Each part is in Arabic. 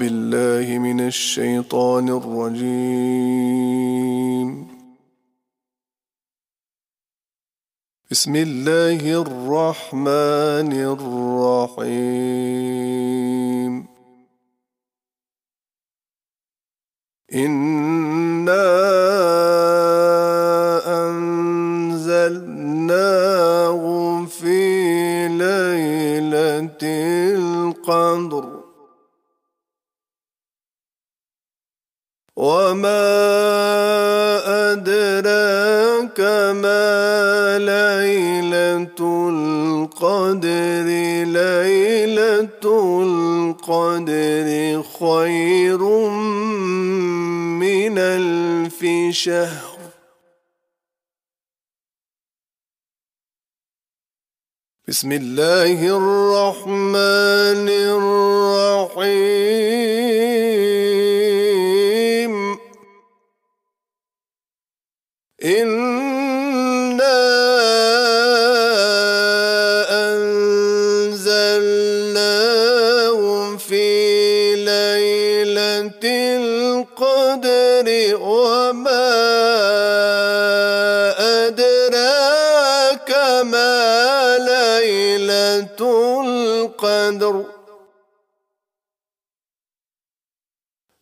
بالله من الشيطان الرجيم. بسم الله الرحمن الرحيم. إنا أنزلناه في ليلة القدر. وما أدراك ما ليلة القدر ليلة القدر خير من ألف شهر بسم الله الرحمن الرحيم إنا أنزلناه في ليلة القدر وما أدراك ما ليلة القدر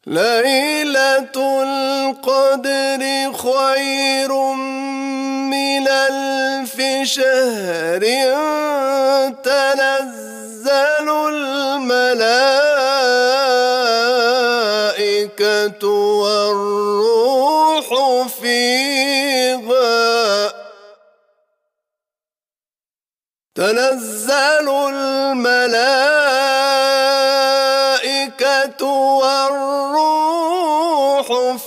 ليلة القدر خير من ألف شهر تنزل الملائكة والروح فيها. تنزل الملائكة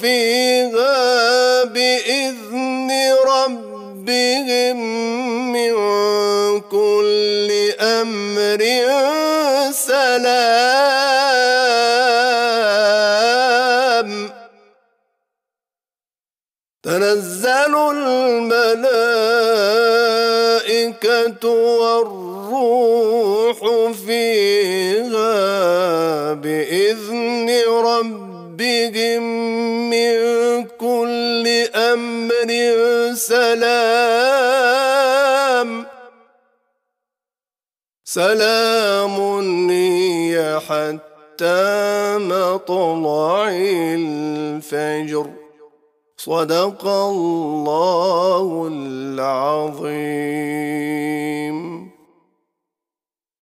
فيها بإذن ربهم من كل أمر سلام. تنزل الملائكة والروح فيها أمر سلام. سلام هي حتى مطلع الفجر. صدق الله العظيم.